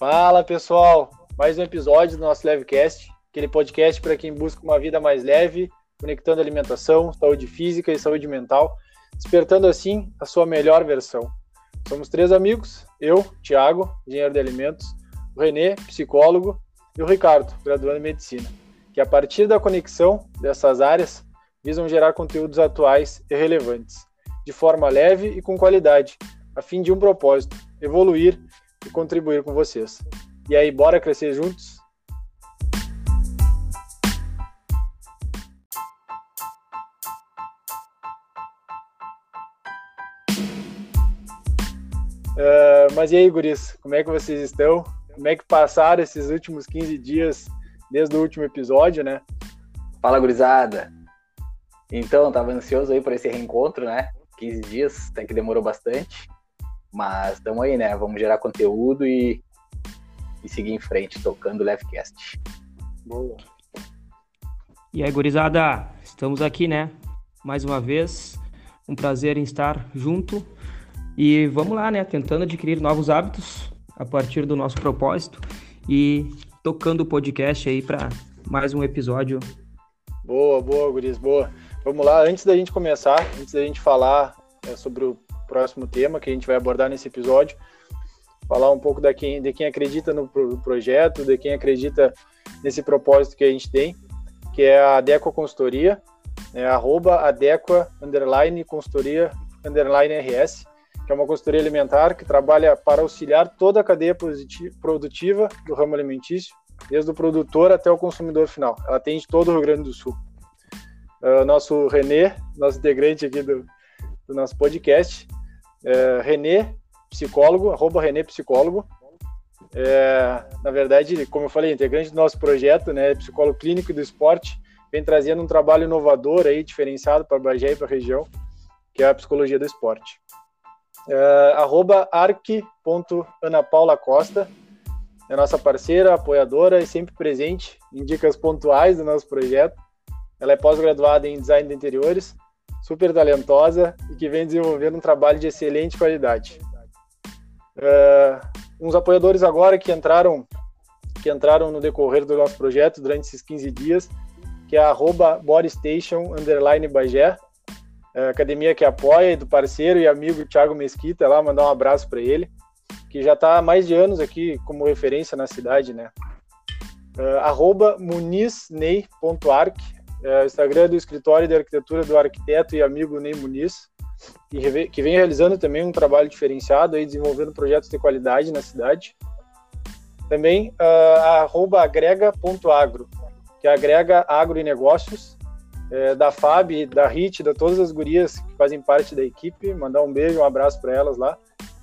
Fala pessoal, mais um episódio do nosso Levecast, aquele podcast para quem busca uma vida mais leve, conectando alimentação, saúde física e saúde mental, despertando assim a sua melhor versão. Somos três amigos, eu, Thiago, engenheiro de alimentos, o Renê, psicólogo, e o Ricardo, graduando em medicina, que a partir da conexão dessas áreas visam gerar conteúdos atuais e relevantes, de forma leve e com qualidade, a fim de um propósito: evoluir e contribuir com vocês. E aí, bora crescer juntos? Uh, mas e aí, guris, como é que vocês estão? Como é que passaram esses últimos 15 dias desde o último episódio, né? Fala, gurizada! Então, tava ansioso aí por esse reencontro, né? 15 dias, até que demorou bastante. Mas estamos aí, né? Vamos gerar conteúdo e, e seguir em frente, tocando o Levecast. Boa. E aí, gurizada, estamos aqui, né? Mais uma vez, um prazer em estar junto. E vamos lá, né? Tentando adquirir novos hábitos a partir do nosso propósito e tocando o podcast aí para mais um episódio. Boa, boa, guris, boa. Vamos lá, antes da gente começar, antes da gente falar é, sobre o próximo tema que a gente vai abordar nesse episódio. Falar um pouco da quem, de quem acredita no projeto, de quem acredita nesse propósito que a gente tem, que é a Adequa Consultoria, é arroba Adequa, underline, consultoria, underline RS, que é uma consultoria alimentar que trabalha para auxiliar toda a cadeia produtiva do ramo alimentício, desde o produtor até o consumidor final. Ela atende todo o Rio Grande do Sul. Uh, nosso Renê, nosso integrante aqui do, do nosso podcast, é, Renê Psicólogo, arroba Renê Psicólogo. É, na verdade, como eu falei, integrante do nosso projeto, né, psicólogo clínico do esporte, vem trazendo um trabalho inovador aí, diferenciado para Bagé e para a região, que é a psicologia do esporte. É, arroba arc.anapaulacosta, é nossa parceira, apoiadora e sempre presente em dicas pontuais do nosso projeto. Ela é pós-graduada em design de interiores, super talentosa e que vem desenvolvendo um trabalho de excelente qualidade. Uh, uns apoiadores agora que entraram que entraram no decorrer do nosso projeto durante esses 15 dias, que é arroba bodystation, underline Bagé, uh, academia que apoia, do parceiro e amigo Thiago Mesquita, lá, mandar um abraço para ele, que já está há mais de anos aqui como referência na cidade, né? Uh, arroba munizney.arc, é, Instagram do escritório de arquitetura do arquiteto e amigo Ney Muniz, que vem realizando também um trabalho diferenciado aí, desenvolvendo projetos de qualidade na cidade. Também uh, agrega.agro, que agrega agro e negócios, é, da FAB, da HIT, da todas as gurias que fazem parte da equipe. Mandar um beijo, um abraço para elas lá.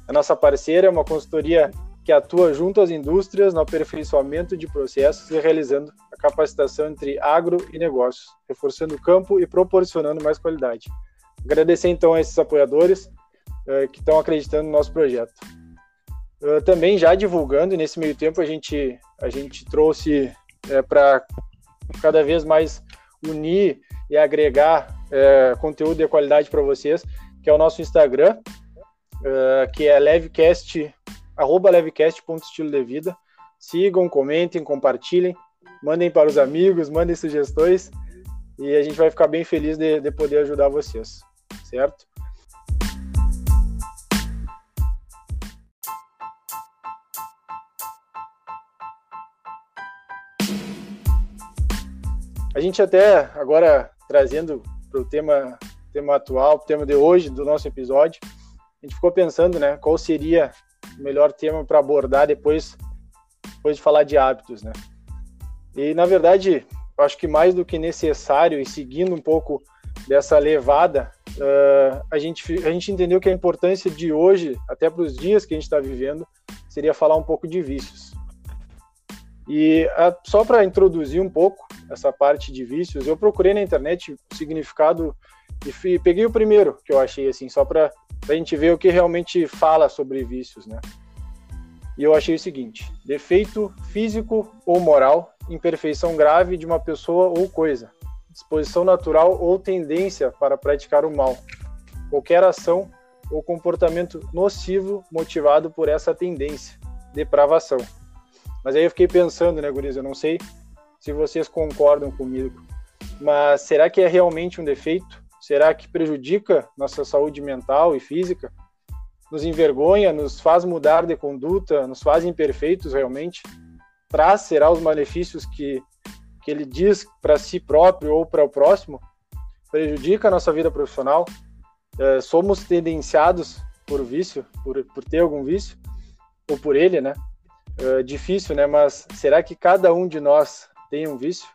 A nossa parceira é uma consultoria que atua junto às indústrias no aperfeiçoamento de processos e realizando capacitação entre agro e negócios, reforçando o campo e proporcionando mais qualidade. Agradecer então a esses apoiadores uh, que estão acreditando no nosso projeto. Uh, também já divulgando, nesse meio tempo a gente, a gente trouxe uh, eh, para cada vez mais unir e agregar conteúdo de qualidade para vocês, que é o nosso Instagram, que é levecast arroba levecast.estilo de vida. Sigam, comentem, compartilhem, mandem para os amigos, mandem sugestões e a gente vai ficar bem feliz de, de poder ajudar vocês, certo? A gente até agora trazendo para o tema, tema atual, o tema de hoje do nosso episódio, a gente ficou pensando, né, qual seria o melhor tema para abordar depois, depois de falar de hábitos, né? E na verdade, acho que mais do que necessário e seguindo um pouco dessa levada, uh, a, gente, a gente entendeu que a importância de hoje, até para os dias que a gente está vivendo, seria falar um pouco de vícios. E uh, só para introduzir um pouco essa parte de vícios, eu procurei na internet o significado e peguei o primeiro que eu achei assim, só para a gente ver o que realmente fala sobre vícios, né? E eu achei o seguinte: defeito físico ou moral, imperfeição grave de uma pessoa ou coisa, disposição natural ou tendência para praticar o mal, qualquer ação ou comportamento nocivo motivado por essa tendência, depravação, Mas aí eu fiquei pensando, né, Guriz, eu não sei se vocês concordam comigo, mas será que é realmente um defeito? Será que prejudica nossa saúde mental e física? Nos envergonha, nos faz mudar de conduta, nos faz imperfeitos realmente? Traz, será, os malefícios que, que ele diz para si próprio ou para o próximo? Prejudica a nossa vida profissional? É, somos tendenciados por vício, por, por ter algum vício? Ou por ele, né? É difícil, né? Mas será que cada um de nós tem um vício?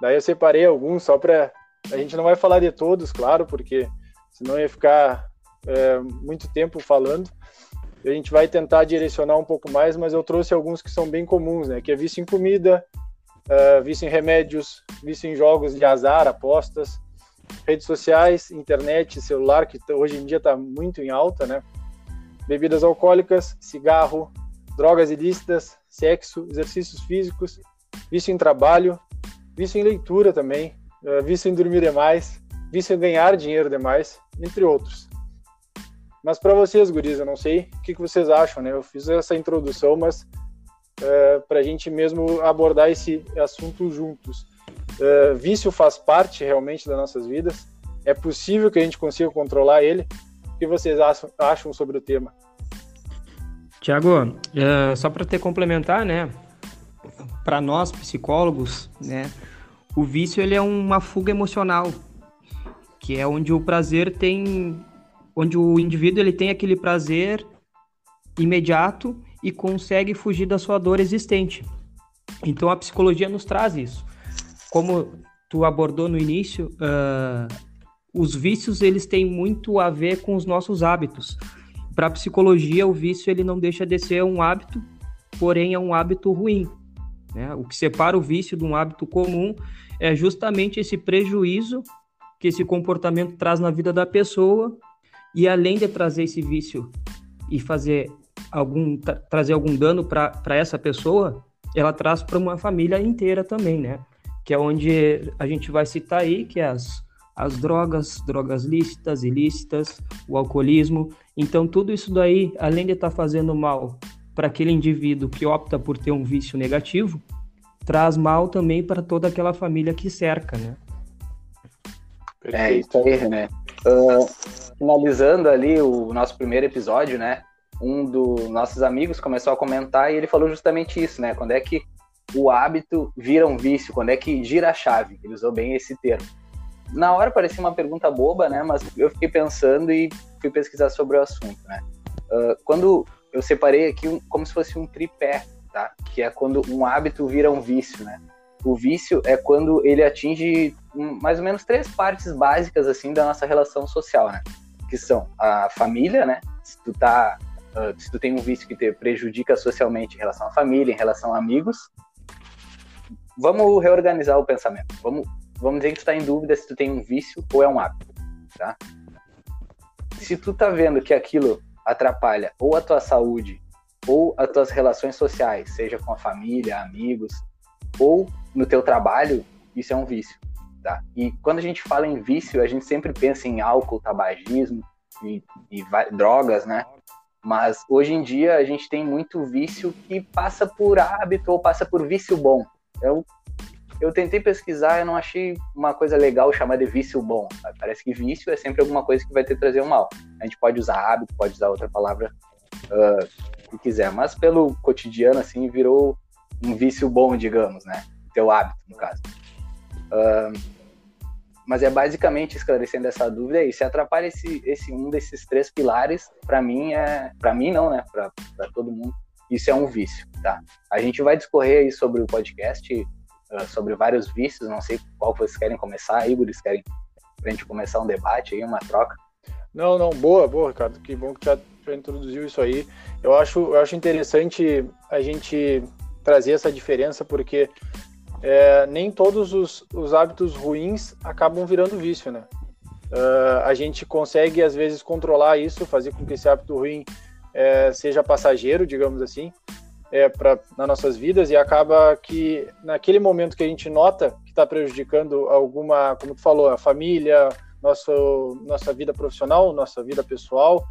Daí eu separei alguns só para a gente não vai falar de todos, claro, porque senão ia ficar é, muito tempo falando. A gente vai tentar direcionar um pouco mais, mas eu trouxe alguns que são bem comuns, né? Que é vício em comida, uh, vício em remédios, vício em jogos de azar, apostas, redes sociais, internet, celular, que hoje em dia está muito em alta, né? Bebidas alcoólicas, cigarro, drogas ilícitas, sexo, exercícios físicos, vício em trabalho, vício em leitura também, uh, vício em dormir demais, vício em ganhar dinheiro demais, entre outros. Mas para vocês, guris, eu não sei o que, que, vocês acham, né? Eu fiz essa introdução, mas é, para a gente mesmo abordar esse assunto juntos. Uh, vício faz parte realmente das nossas vidas. É possível que a gente consiga controlar ele. O que vocês acham, sobre o tema? Tiago, uh, só para te complementar, né? Para nós psicólogos, né? O vício ele é uma fuga emocional, que é onde o prazer tem, onde o indivíduo ele tem aquele prazer imediato e consegue fugir da sua dor existente. Então a psicologia nos traz isso. Como tu abordou no início, uh, os vícios eles têm muito a ver com os nossos hábitos. Para a psicologia, o vício ele não deixa de ser um hábito, porém é um hábito ruim. Né? O que separa o vício de um hábito comum é justamente esse prejuízo que esse comportamento traz na vida da pessoa e além de trazer esse vício e fazer algum tra trazer algum dano para essa pessoa, ela traz para uma família inteira também, né? Que é onde a gente vai citar aí que é as as drogas, drogas lícitas, ilícitas, o alcoolismo. Então tudo isso daí, além de estar tá fazendo mal para aquele indivíduo que opta por ter um vício negativo, traz mal também para toda aquela família que cerca, né? É isso aí, né? Uh, finalizando ali o nosso primeiro episódio, né? Um dos nossos amigos começou a comentar e ele falou justamente isso, né? Quando é que o hábito vira um vício, quando é que gira a chave? Ele usou bem esse termo. Na hora parecia uma pergunta boba, né? Mas eu fiquei pensando e fui pesquisar sobre o assunto, né? Uh, quando eu separei aqui um, como se fosse um tripé tá? Que é quando um hábito vira um vício, né? O vício é quando ele atinge mais ou menos três partes básicas assim da nossa relação social, né? Que são a família, né? Se tu tá uh, se tu tem um vício que te prejudica socialmente em relação à família, em relação a amigos, vamos reorganizar o pensamento. Vamos vamos dizer que tu tá em dúvida se tu tem um vício ou é um hábito, tá? Se tu tá vendo que aquilo atrapalha ou a tua saúde ou as tuas relações sociais, seja com a família, amigos, ou no teu trabalho, isso é um vício, tá? E quando a gente fala em vício, a gente sempre pensa em álcool, tabagismo e, e drogas, né? Mas hoje em dia a gente tem muito vício que passa por hábito ou passa por vício bom. Eu, eu tentei pesquisar, eu não achei uma coisa legal chamar de vício bom. Parece que vício é sempre alguma coisa que vai te trazer um mal. A gente pode usar hábito, pode usar outra palavra uh, que quiser, mas pelo cotidiano, assim, virou um vício bom, digamos, né? Teu hábito, no caso. Uh, mas é basicamente esclarecendo essa dúvida aí. Se atrapalha esse, esse um desses três pilares, para mim é, para mim não, né? Para todo mundo, isso é um vício, tá? A gente vai discorrer aí sobre o podcast, uh, sobre vários vícios. Não sei qual vocês querem começar, Igor, eles querem pra gente começar um debate aí, uma troca. Não, não, boa, boa, Ricardo. Que bom que já, já introduziu isso aí. Eu acho, eu acho interessante a gente trazer essa diferença, porque é, nem todos os, os, hábitos ruins acabam virando vício, né? Uh, a gente consegue, às vezes, controlar isso, fazer com que esse hábito ruim é, seja passageiro, digamos assim, é, pra, nas nossas vidas, e acaba que, naquele momento que a gente nota que está prejudicando alguma, como tu falou, a família, nosso, nossa vida profissional, nossa vida pessoal,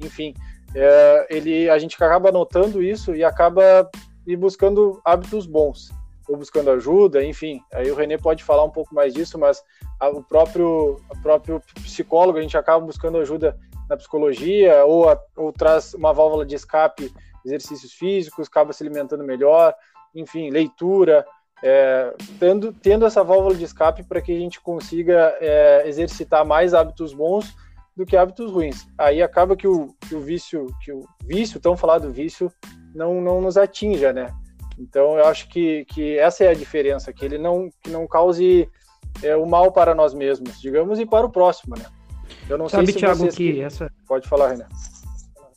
enfim, é, ele, a gente acaba notando isso e acaba e buscando hábitos bons, ou buscando ajuda, enfim. Aí o Renê pode falar um pouco mais disso, mas a, o próprio, o próprio psicólogo, a gente acaba buscando ajuda na psicologia, ou, a, ou traz uma válvula de escape, exercícios físicos, acaba se alimentando melhor, enfim, leitura, é, tendo, tendo essa válvula de escape para que a gente consiga é, exercitar mais hábitos bons do que hábitos ruins. Aí acaba que o, que o vício, que o vício, tão falado vício, não, não nos atinja, né? Então eu acho que, que essa é a diferença, que ele não, que não cause é, o mal para nós mesmos, digamos, e para o próximo, né? Eu não Sabe, sei se Thiago, vocês... que essa... Pode falar, Renan.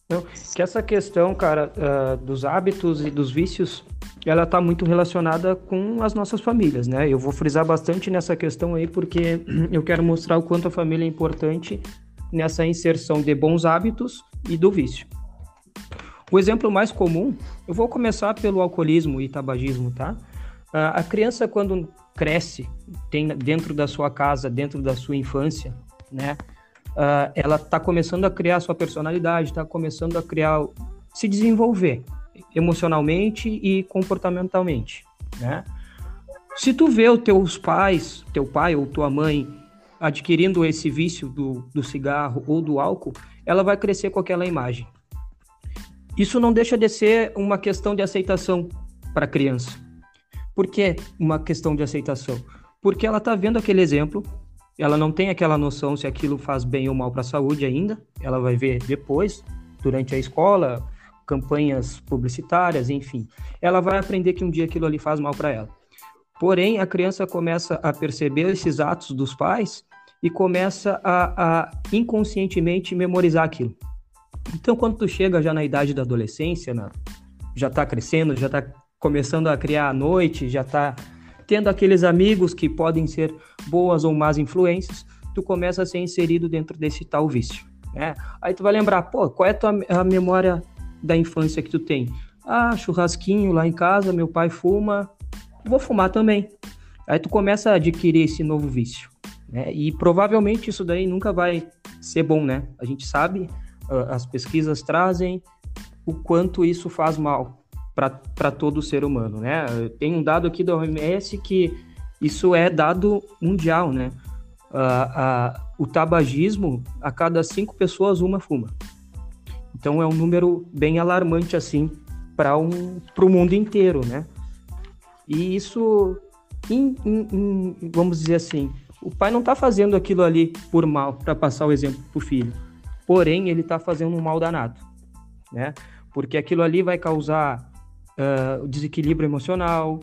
Não, que essa questão, cara, uh, dos hábitos e dos vícios, ela está muito relacionada com as nossas famílias, né? Eu vou frisar bastante nessa questão aí, porque eu quero mostrar o quanto a família é importante nessa inserção de bons hábitos e do vício. O exemplo mais comum, eu vou começar pelo alcoolismo e tabagismo, tá? A criança, quando cresce, tem dentro da sua casa, dentro da sua infância, né? ela está começando a criar sua personalidade, está começando a criar, se desenvolver emocionalmente e comportamentalmente, né? Se tu vê os teus pais, teu pai ou tua mãe adquirindo esse vício do, do cigarro ou do álcool, ela vai crescer com aquela imagem. Isso não deixa de ser uma questão de aceitação para a criança. Por que uma questão de aceitação? Porque ela está vendo aquele exemplo, ela não tem aquela noção se aquilo faz bem ou mal para a saúde ainda, ela vai ver depois, durante a escola, campanhas publicitárias, enfim. Ela vai aprender que um dia aquilo ali faz mal para ela. Porém, a criança começa a perceber esses atos dos pais e começa a, a inconscientemente memorizar aquilo. Então, quando tu chega já na idade da adolescência, na, já está crescendo, já está começando a criar a noite, já está tendo aqueles amigos que podem ser boas ou más influências, tu começa a ser inserido dentro desse tal vício. Né? Aí tu vai lembrar, pô, qual é a, tua, a memória da infância que tu tem? Ah, churrasquinho lá em casa, meu pai fuma, vou fumar também. Aí tu começa a adquirir esse novo vício. Né? E provavelmente isso daí nunca vai ser bom, né? A gente sabe, as pesquisas trazem o quanto isso faz mal para todo ser humano, né? Tem um dado aqui da OMS que isso é dado mundial, né? Uh, uh, o tabagismo, a cada cinco pessoas, uma fuma. Então é um número bem alarmante, assim, para um, o mundo inteiro, né? E isso, in, in, in, vamos dizer assim, o pai não está fazendo aquilo ali por mal, para passar o exemplo para o filho. Porém, ele está fazendo um mal danado, né? Porque aquilo ali vai causar uh, desequilíbrio emocional,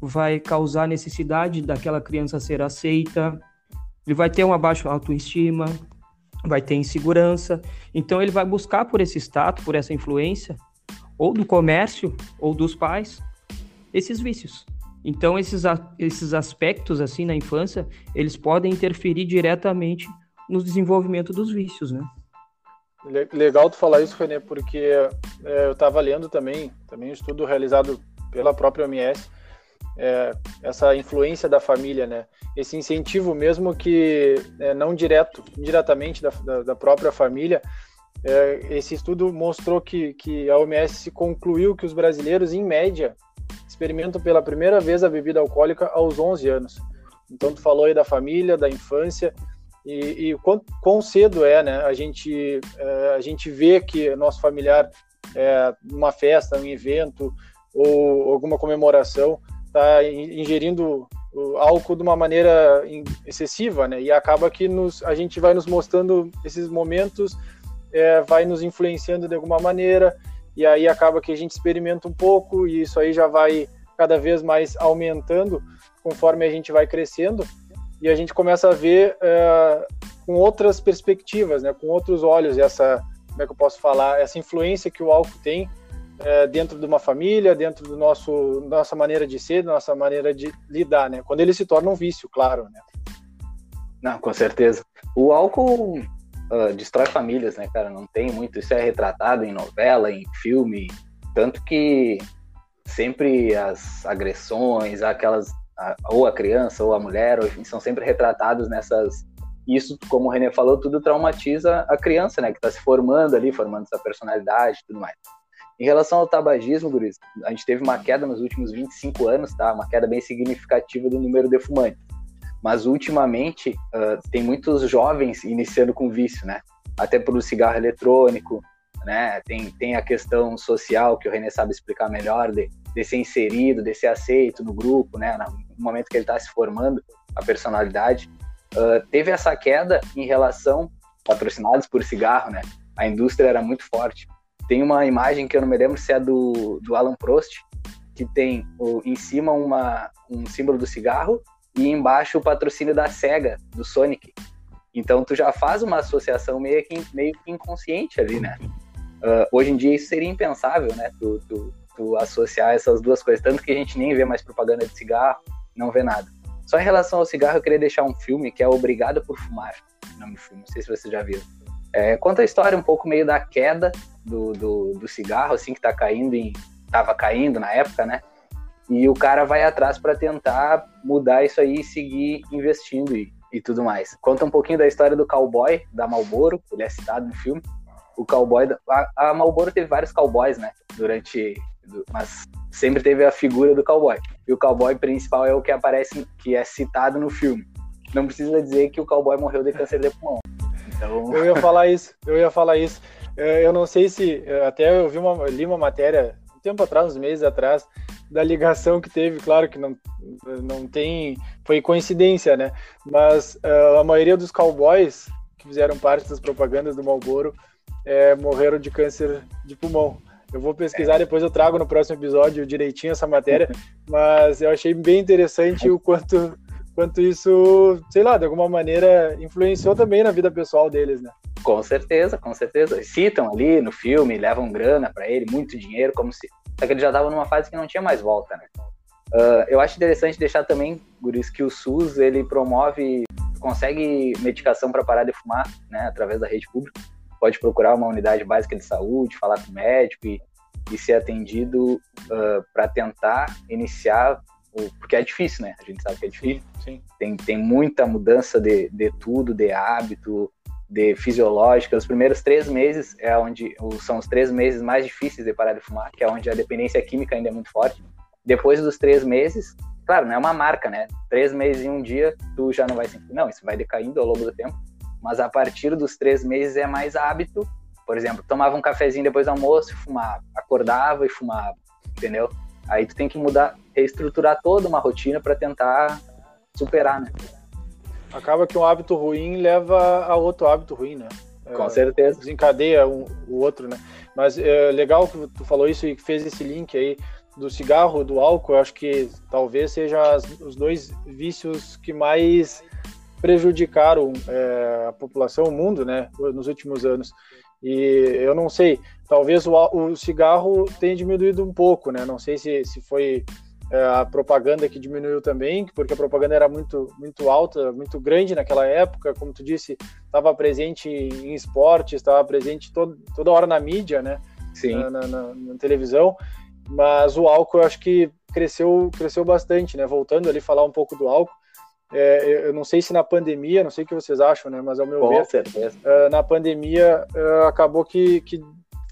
vai causar necessidade daquela criança ser aceita, ele vai ter uma baixa autoestima, vai ter insegurança. Então, ele vai buscar por esse status, por essa influência, ou do comércio, ou dos pais, esses vícios. Então, esses, esses aspectos, assim, na infância, eles podem interferir diretamente no desenvolvimento dos vícios, né? Legal tu falar isso, Renê, porque é, eu estava lendo também, também um estudo realizado pela própria OMS, é, essa influência da família, né? Esse incentivo mesmo que é, não direto, indiretamente da, da, da própria família, é, esse estudo mostrou que, que a OMS concluiu que os brasileiros, em média, experimentam pela primeira vez a bebida alcoólica aos 11 anos. Então, tu falou aí da família, da infância, e, e quão, quão, cedo é, né? A gente, é, a gente vê que nosso familiar, é, numa festa, um evento ou alguma comemoração, está ingerindo álcool de uma maneira excessiva, né? E acaba que nos, a gente vai nos mostrando esses momentos, é, vai nos influenciando de alguma maneira, e aí acaba que a gente experimenta um pouco e isso aí já vai cada vez mais aumentando conforme a gente vai crescendo e a gente começa a ver é, com outras perspectivas, né, com outros olhos essa, como é que eu posso falar, essa influência que o álcool tem é, dentro de uma família, dentro do nosso nossa maneira de ser, da nossa maneira de lidar, né? Quando ele se torna um vício, claro, né? Não, com certeza. O álcool uh, destrói famílias, né, cara? Não tem muito. Isso é retratado em novela, em filme. Tanto que sempre as agressões, aquelas. Ou a criança, ou a mulher, ou, enfim, são sempre retratados nessas. Isso, como o René falou, tudo traumatiza a criança, né? Que está se formando ali, formando essa personalidade e tudo mais. Em relação ao tabagismo, Guris, a gente teve uma queda nos últimos 25 anos, tá? Uma queda bem significativa do número de fumantes. Mas ultimamente uh, tem muitos jovens iniciando com vício, né? Até pelo cigarro eletrônico, né? Tem, tem a questão social que o René sabe explicar melhor, de, de ser inserido, de ser aceito no grupo, né? No momento que ele está se formando, a personalidade. Uh, teve essa queda em relação, patrocinados por cigarro, né? A indústria era muito forte. Tem uma imagem que eu não me lembro se é do, do Alan Prost, que tem o, em cima uma, um símbolo do cigarro e embaixo o patrocínio da SEGA, do Sonic. Então tu já faz uma associação meio que, meio que inconsciente ali, né? Uh, hoje em dia isso seria impensável, né? Tu, tu, tu, associar essas duas coisas. Tanto que a gente nem vê mais propaganda de cigarro, não vê nada. Só em relação ao cigarro, eu queria deixar um filme que é Obrigado por Fumar. O nome do filme, não sei se vocês já viram. É, conta a história um pouco meio da queda do, do, do cigarro, assim, que tá caindo em. tava caindo na época, né? E o cara vai atrás para tentar mudar isso aí e seguir investindo e, e tudo mais. Conta um pouquinho da história do cowboy da Marlboro, ele é citado no filme. O cowboy. A, a Marlboro teve vários cowboys, né? Durante. Mas sempre teve a figura do cowboy. E o cowboy principal é o que aparece, que é citado no filme. Não precisa dizer que o cowboy morreu de câncer de pulmão. Então... Eu ia falar isso, eu ia falar isso. É, eu não sei se. Até eu vi uma, li uma matéria um tempo atrás, uns meses atrás, da ligação que teve, claro que não, não tem. Foi coincidência, né? Mas uh, a maioria dos cowboys que fizeram parte das propagandas do Marlboro é, morreram de câncer de pulmão. Eu vou pesquisar, depois eu trago no próximo episódio direitinho essa matéria, mas eu achei bem interessante o quanto quanto isso, sei lá, de alguma maneira influenciou também na vida pessoal deles, né? Com certeza, com certeza. Citam ali no filme, levam grana para ele, muito dinheiro, como se. Só que ele já estava numa fase que não tinha mais volta, né? Uh, eu acho interessante deixar também, Guris, que o SUS ele promove, consegue medicação para parar de fumar, né, através da rede pública. Pode procurar uma unidade básica de saúde, falar com o médico e, e ser atendido uh, para tentar iniciar porque é difícil, né? A gente sabe que é difícil. Sim, sim. Tem, tem muita mudança de, de tudo, de hábito, de fisiológica. Os primeiros três meses é onde são os três meses mais difíceis de parar de fumar, que é onde a dependência química ainda é muito forte. Depois dos três meses, claro, não é uma marca, né? Três meses em um dia, tu já não vai sentir. Não, isso vai decaindo ao longo do tempo. Mas a partir dos três meses é mais hábito. Por exemplo, tomava um cafezinho depois do almoço e fumava. Acordava e fumava, entendeu? Aí tu tem que mudar, reestruturar toda uma rotina para tentar superar, né? Acaba que um hábito ruim leva a outro hábito ruim, né? Com é, certeza. Desencadeia um, o outro, né? Mas é legal que tu falou isso e fez esse link aí do cigarro, do álcool. Eu acho que talvez sejam os dois vícios que mais prejudicaram é, a população, o mundo, né, nos últimos anos. E eu não sei, talvez o, o cigarro tenha diminuído um pouco, né? Não sei se, se foi é, a propaganda que diminuiu também, porque a propaganda era muito, muito alta, muito grande naquela época, como tu disse, estava presente em esportes, estava presente todo, toda hora na mídia, né? Sim. Na, na, na, na, televisão. Mas o álcool eu acho que cresceu, cresceu bastante, né? Voltando ali falar um pouco do álcool, é, eu não sei se na pandemia, não sei o que vocês acham, né? Mas ao meu Com ver, certeza. É, na pandemia é, acabou que, que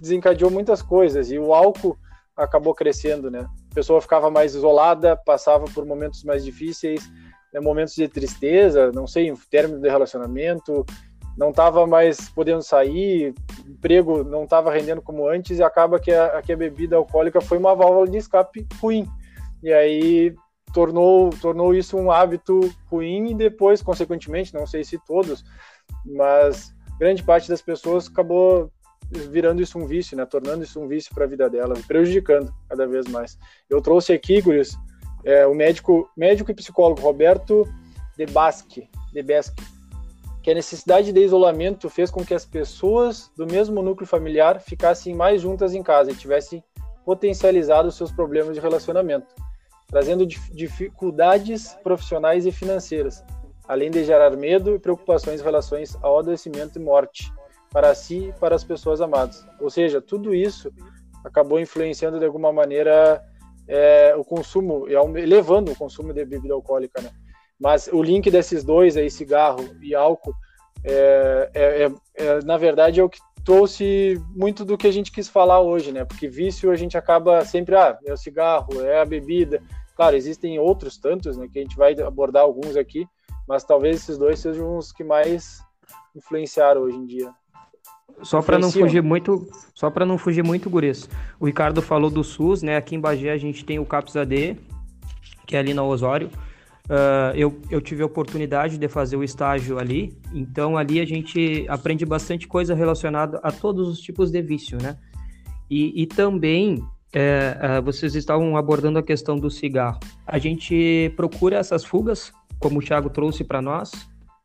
desencadeou muitas coisas e o álcool acabou crescendo, né? A pessoa ficava mais isolada, passava por momentos mais difíceis, né, momentos de tristeza, não sei, término de relacionamento, não estava mais podendo sair, emprego não estava rendendo como antes e acaba que a, que a bebida alcoólica foi uma válvula de escape ruim. E aí tornou, tornou isso um hábito ruim e depois, consequentemente, não sei se todos, mas grande parte das pessoas acabou virando isso um vício, né? Tornando isso um vício para a vida delas, prejudicando cada vez mais. Eu trouxe aqui, Guris, é, o médico, médico e psicólogo Roberto de Basque, de Basque, que a necessidade de isolamento fez com que as pessoas do mesmo núcleo familiar ficassem mais juntas em casa e tivessem potencializado os seus problemas de relacionamento trazendo dificuldades profissionais e financeiras, além de gerar medo e preocupações em relação ao adoecimento e morte para si e para as pessoas amadas. Ou seja, tudo isso acabou influenciando de alguma maneira é, o consumo, elevando o consumo de bebida alcoólica, né? Mas o link desses dois aí, cigarro e álcool, é, é, é, é na verdade é o que trouxe muito do que a gente quis falar hoje, né? Porque vício a gente acaba sempre, ah, é o cigarro, é a bebida. Claro, existem outros tantos, né? Que a gente vai abordar alguns aqui, mas talvez esses dois sejam os que mais influenciaram hoje em dia. Só para não fugir muito, só para não fugir muito, Guris. O Ricardo falou do SUS, né? Aqui em Bagé a gente tem o CAPS AD, que é ali na Osório. Uh, eu, eu tive a oportunidade de fazer o estágio ali, então ali a gente aprende bastante coisa relacionada a todos os tipos de vício, né? E, e também é, é, vocês estavam abordando a questão do cigarro. A gente procura essas fugas, como o Thiago trouxe para nós,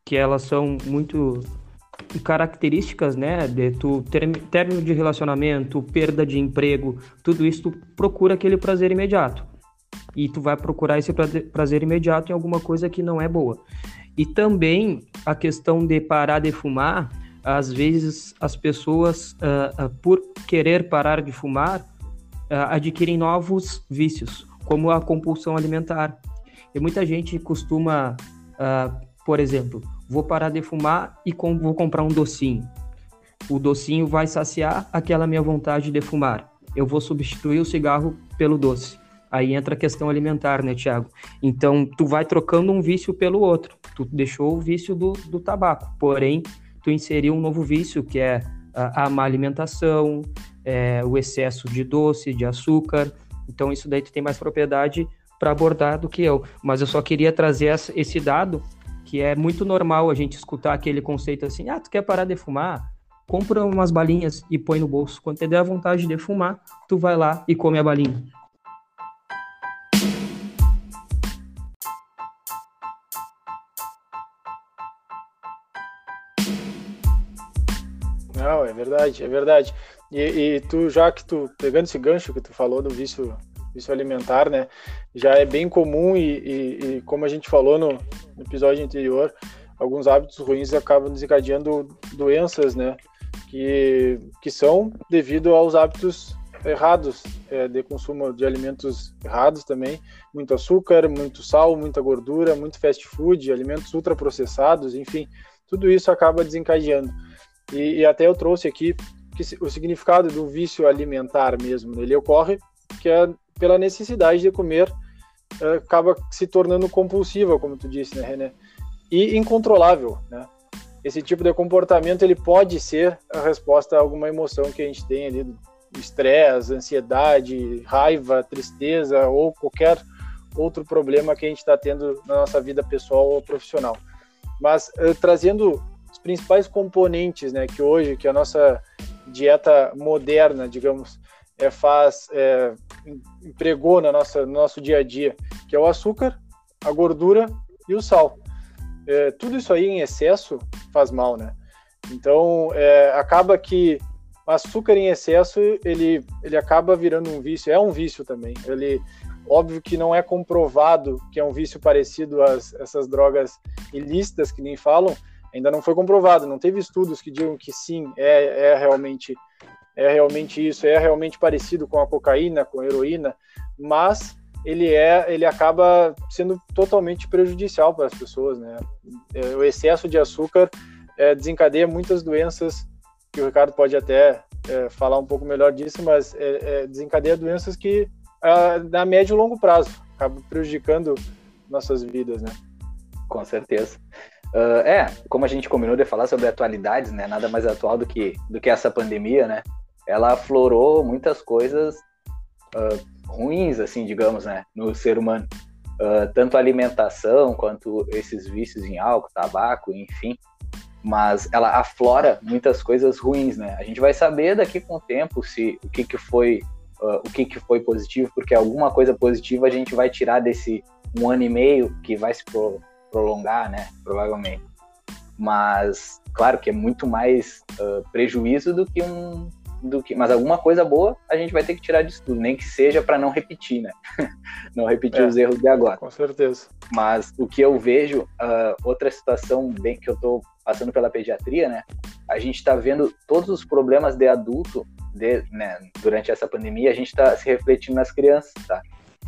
que elas são muito características, né, de tu término de relacionamento, perda de emprego, tudo isso tu procura aquele prazer imediato e tu vai procurar esse prazer imediato em alguma coisa que não é boa. E também a questão de parar de fumar, às vezes as pessoas, uh, uh, por querer parar de fumar, adquirem novos vícios, como a compulsão alimentar. E muita gente costuma, por exemplo, vou parar de fumar e com, vou comprar um docinho. O docinho vai saciar aquela minha vontade de fumar. Eu vou substituir o cigarro pelo doce. Aí entra a questão alimentar, né, Tiago? Então, tu vai trocando um vício pelo outro. Tu deixou o vício do, do tabaco, porém, tu inseriu um novo vício, que é a, a má alimentação, é, o excesso de doce, de açúcar. Então, isso daí tu tem mais propriedade para abordar do que eu. Mas eu só queria trazer esse dado, que é muito normal a gente escutar aquele conceito assim, ah, tu quer parar de fumar? Compra umas balinhas e põe no bolso. Quando te der a vontade de fumar, tu vai lá e come a balinha. Não, é verdade, é verdade. E, e, tu, já que tu, pegando esse gancho que tu falou do vício, vício alimentar, né, já é bem comum e, e, e como a gente falou no, no, episódio anterior, alguns hábitos ruins acabam desencadeando doenças, né, que, que são devido aos hábitos errados é, de consumo de alimentos errados também, muito açúcar, muito sal, muita gordura, muito fast food, alimentos ultraprocessados, enfim, tudo isso acaba desencadeando. E, e até eu trouxe aqui que o significado do vício alimentar mesmo, ele ocorre que é pela necessidade de comer é, acaba se tornando compulsiva, como tu disse, né, René? E incontrolável, né? Esse tipo de comportamento ele pode ser a resposta a alguma emoção que a gente tem ali, estresse, ansiedade, raiva, tristeza ou qualquer outro problema que a gente está tendo na nossa vida pessoal ou profissional. Mas uh, trazendo principais componentes, né, que hoje que a nossa dieta moderna, digamos, é, faz é, empregou na nossa no nosso dia a dia, que é o açúcar, a gordura e o sal. É, tudo isso aí em excesso faz mal, né? Então é, acaba que açúcar em excesso ele ele acaba virando um vício, é um vício também. Ele óbvio que não é comprovado que é um vício parecido às essas drogas ilícitas que nem falam, ainda não foi comprovado, não teve estudos que digam que sim, é, é realmente é realmente isso, é realmente parecido com a cocaína, com a heroína, mas ele é, ele acaba sendo totalmente prejudicial para as pessoas, né? É, o excesso de açúcar é, desencadeia muitas doenças que o Ricardo pode até é, falar um pouco melhor disso, mas é, é desencadeia doenças que a, na médio e longo prazo acabam prejudicando nossas vidas, né? Com certeza. Uh, é, como a gente combinou de falar sobre atualidades, né? Nada mais atual do que, do que essa pandemia, né? Ela aflorou muitas coisas uh, ruins, assim, digamos, né? No ser humano. Uh, tanto alimentação quanto esses vícios em álcool, tabaco, enfim. Mas ela aflora muitas coisas ruins, né? A gente vai saber daqui com o tempo se o que, que foi o que, que foi positivo, porque alguma coisa positiva a gente vai tirar desse um ano e meio que vai se pro, prolongar, né? Provavelmente. Mas, claro que é muito mais uh, prejuízo do que um. Do que, mas alguma coisa boa a gente vai ter que tirar disso tudo, nem que seja para não repetir, né? não repetir é, os erros de agora. Com certeza. Mas o que eu vejo, uh, outra situação bem que eu estou passando pela pediatria, né? A gente está vendo todos os problemas de adulto de, né, durante essa pandemia, a gente está se refletindo nas crianças, tá?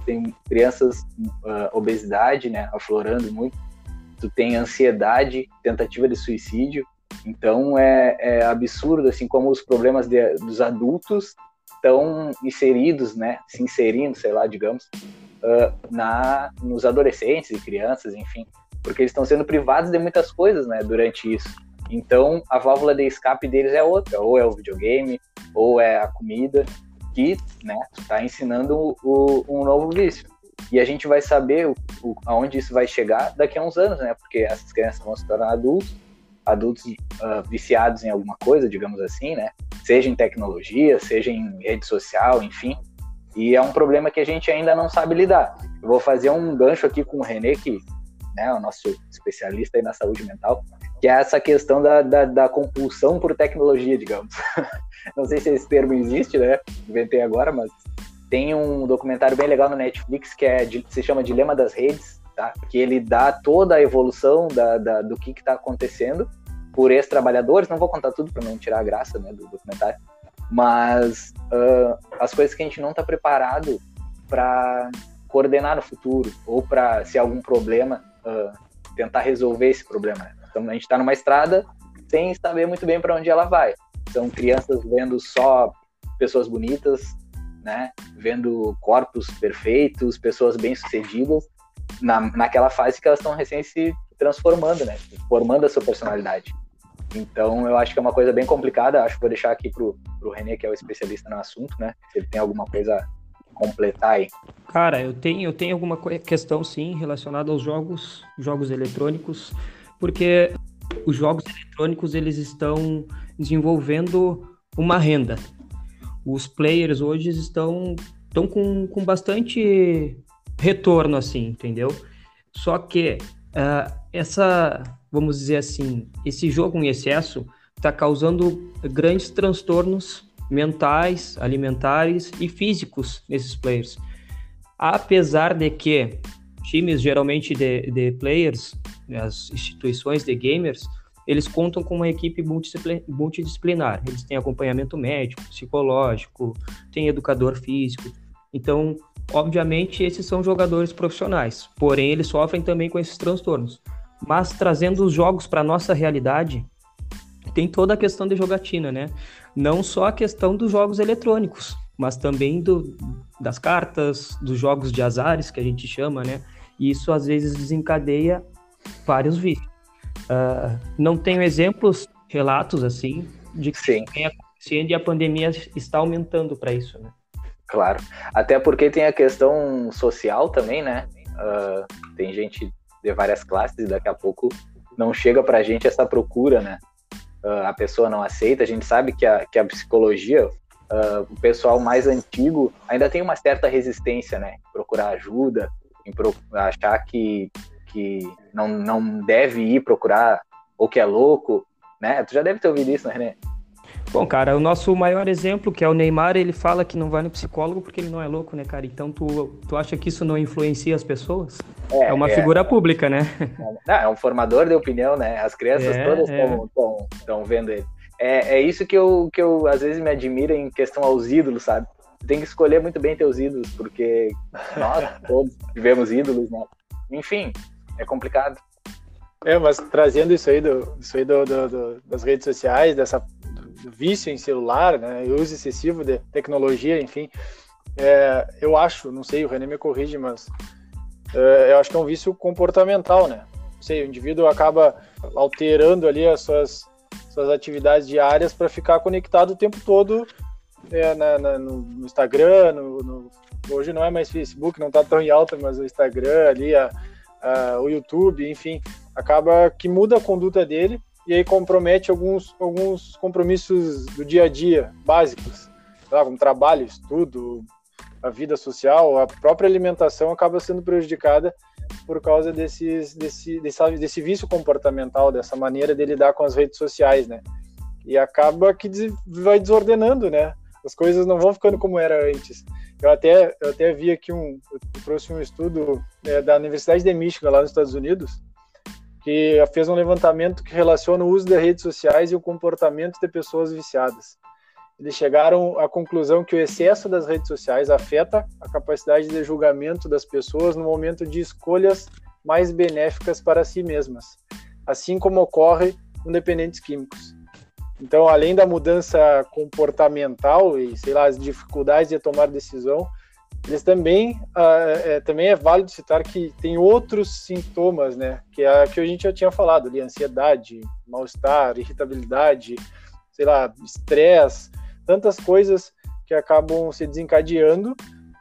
Tem crianças, uh, obesidade, né, aflorando muito, tu tem ansiedade, tentativa de suicídio. Então é, é absurdo, assim, como os problemas de, dos adultos estão inseridos, né, se inserindo, sei lá, digamos, uh, na, nos adolescentes e crianças, enfim, porque eles estão sendo privados de muitas coisas, né, durante isso. Então, a válvula de escape deles é outra, ou é o videogame, ou é a comida, que, né, está ensinando o, um novo vício. E a gente vai saber o, o, aonde isso vai chegar daqui a uns anos, né, porque essas crianças vão se tornar adultos, adultos uh, viciados em alguma coisa, digamos assim, né, seja em tecnologia, seja em rede social, enfim, e é um problema que a gente ainda não sabe lidar. Eu vou fazer um gancho aqui com o Renê, que né, o nosso especialista aí na saúde mental, que é essa questão da, da, da compulsão por tecnologia, digamos. Não sei se esse termo existe, né? Inventei agora, mas tem um documentário bem legal no Netflix que é, se chama Dilema das Redes, tá? Que ele dá toda a evolução da, da do que está acontecendo por ex-trabalhadores. Não vou contar tudo para não tirar a graça né, do documentário, mas uh, as coisas que a gente não está preparado para coordenar no futuro ou para se algum problema uh, tentar resolver esse problema. Né? Então a gente está numa estrada sem saber muito bem para onde ela vai. São crianças vendo só pessoas bonitas, né? Vendo corpos perfeitos, pessoas bem-sucedidas, na, naquela fase que elas estão recém se transformando, né? Formando a sua personalidade. Então, eu acho que é uma coisa bem complicada. Acho que vou deixar aqui pro, pro René, que é o especialista no assunto, né? Se ele tem alguma coisa a completar aí. Cara, eu tenho, eu tenho alguma questão, sim, relacionada aos jogos, jogos eletrônicos, porque os jogos eletrônicos, eles estão desenvolvendo uma renda. Os players hoje estão, estão com, com bastante retorno, assim, entendeu? Só que uh, essa, vamos dizer assim, esse jogo em excesso está causando grandes transtornos mentais, alimentares e físicos nesses players. Apesar de que times geralmente de, de players, as instituições de gamers, eles contam com uma equipe multidisciplinar. Eles têm acompanhamento médico, psicológico, tem educador físico. Então, obviamente, esses são jogadores profissionais, porém, eles sofrem também com esses transtornos. Mas trazendo os jogos para nossa realidade, tem toda a questão de jogatina, né? Não só a questão dos jogos eletrônicos, mas também do, das cartas, dos jogos de azares, que a gente chama, né? E isso às vezes desencadeia vários vícios. Uh, não tenho exemplos, relatos assim, de que Sim. tem acontecendo e a pandemia está aumentando para isso, né? Claro. Até porque tem a questão social também, né? Uh, tem gente de várias classes e daqui a pouco não chega para a gente essa procura, né? Uh, a pessoa não aceita. A gente sabe que a, que a psicologia, uh, o pessoal mais antigo ainda tem uma certa resistência, né? Procurar ajuda, em pro, achar que que não, não deve ir procurar ou que é louco, né? Tu já deve ter ouvido isso, né, René? Bom, cara, o nosso maior exemplo, que é o Neymar, ele fala que não vai no psicólogo porque ele não é louco, né, cara? Então tu, tu acha que isso não influencia as pessoas? É, é uma é, figura pública, né? Não, é um formador de opinião, né? As crianças é, todas estão é. vendo ele. É, é isso que eu, que eu às vezes me admiro em questão aos ídolos, sabe? tem que escolher muito bem teus ídolos, porque nós todos tivemos ídolos, né? Enfim, é complicado. É, mas trazendo isso aí, do, isso aí do, do, do das redes sociais, dessa do vício em celular, né, uso excessivo de tecnologia, enfim, é, eu acho, não sei, o René me corrige, mas é, eu acho que é um vício comportamental, né? Não sei, o indivíduo acaba alterando ali as suas, suas atividades diárias para ficar conectado o tempo todo é, na, na, no Instagram, no, no, hoje não é mais Facebook, não está tão em alta, mas o Instagram ali, a, uh, o YouTube, enfim, acaba que muda a conduta dele e aí compromete alguns, alguns compromissos do dia a dia básicos, lá, como trabalho, estudo, a vida social, a própria alimentação acaba sendo prejudicada por causa desses, desse, desse, desse vício comportamental, dessa maneira de lidar com as redes sociais, né? E acaba que vai desordenando, né? As coisas não vão ficando como era antes. Eu até, eu até vi aqui um, eu trouxe um estudo é, da Universidade de Michigan, lá nos Estados Unidos, que fez um levantamento que relaciona o uso das redes sociais e o comportamento de pessoas viciadas. Eles chegaram à conclusão que o excesso das redes sociais afeta a capacidade de julgamento das pessoas no momento de escolhas mais benéficas para si mesmas, assim como ocorre com dependentes químicos. Então, além da mudança comportamental e, sei lá, as dificuldades de tomar decisão, eles também, uh, é, também é válido citar que tem outros sintomas, né? Que é que a gente já tinha falado ali, ansiedade, mal-estar, irritabilidade, sei lá, estresse, tantas coisas que acabam se desencadeando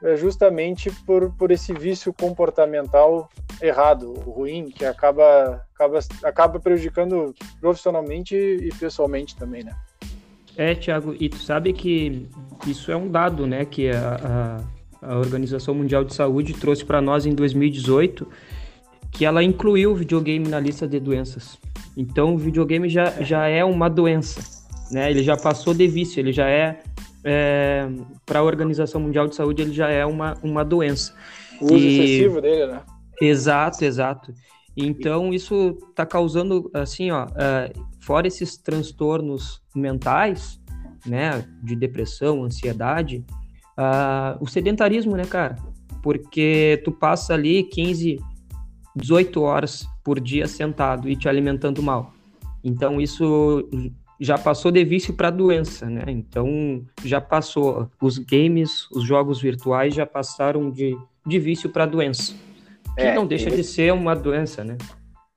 é, justamente por, por esse vício comportamental errado, ruim, que acaba, acaba, acaba prejudicando profissionalmente e pessoalmente também, né? É, Thiago, e tu sabe que isso é um dado, né, que a, a, a Organização Mundial de Saúde trouxe para nós em 2018, que ela incluiu o videogame na lista de doenças. Então, o videogame já, já é uma doença, né? Ele já passou de vício, ele já é é, para a Organização Mundial de Saúde ele já é uma, uma doença. O uso e... excessivo dele, né? Exato, exato. Então isso está causando assim, ó, uh, fora esses transtornos mentais, né, de depressão, ansiedade, uh, o sedentarismo, né, cara? Porque tu passa ali 15, 18 horas por dia sentado e te alimentando mal. Então isso já passou de vício para doença, né? Então já passou. Os games, os jogos virtuais já passaram de, de vício para doença. Que é, não deixa de ser uma doença, né?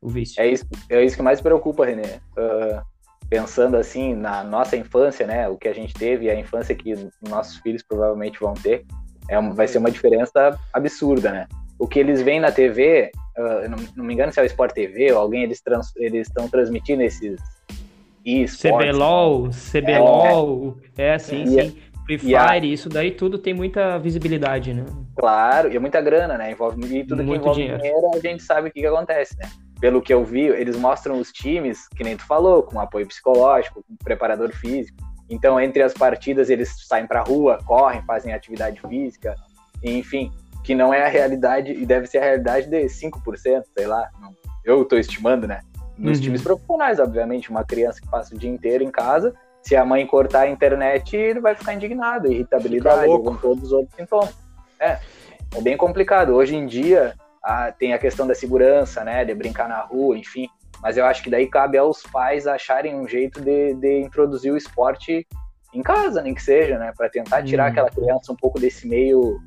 O vício. É isso, é isso que mais preocupa, René. Uh, pensando assim na nossa infância, né? O que a gente teve e a infância que nossos filhos provavelmente vão ter, é, vai ser uma diferença absurda, né? O que eles veem na TV, uh, não, não, me engano se é o Sport TV ou alguém, eles estão transmitindo esses CBLOL, CBLOL, é, é sim, e, sim. Free Fire, a... isso daí tudo tem muita visibilidade, né? Claro, e é muita grana, né? Envolve, e tudo Muito que envolve dinheiro. dinheiro, a gente sabe o que, que acontece, né? Pelo que eu vi, eles mostram os times, que nem tu falou, com apoio psicológico, com preparador físico. Então, entre as partidas, eles saem pra rua, correm, fazem atividade física, enfim, que não é a realidade, e deve ser a realidade de 5%, sei lá. Eu tô estimando, né? Nos uhum. times profissionais, obviamente. Uma criança que passa o dia inteiro em casa, se a mãe cortar a internet, ele vai ficar indignado, irritabilidade, com todos os outros sintomas. É, é bem complicado. Hoje em dia, a, tem a questão da segurança, né, de brincar na rua, enfim. Mas eu acho que daí cabe aos pais acharem um jeito de, de introduzir o esporte em casa, nem que seja, né, para tentar tirar uhum. aquela criança um pouco desse meio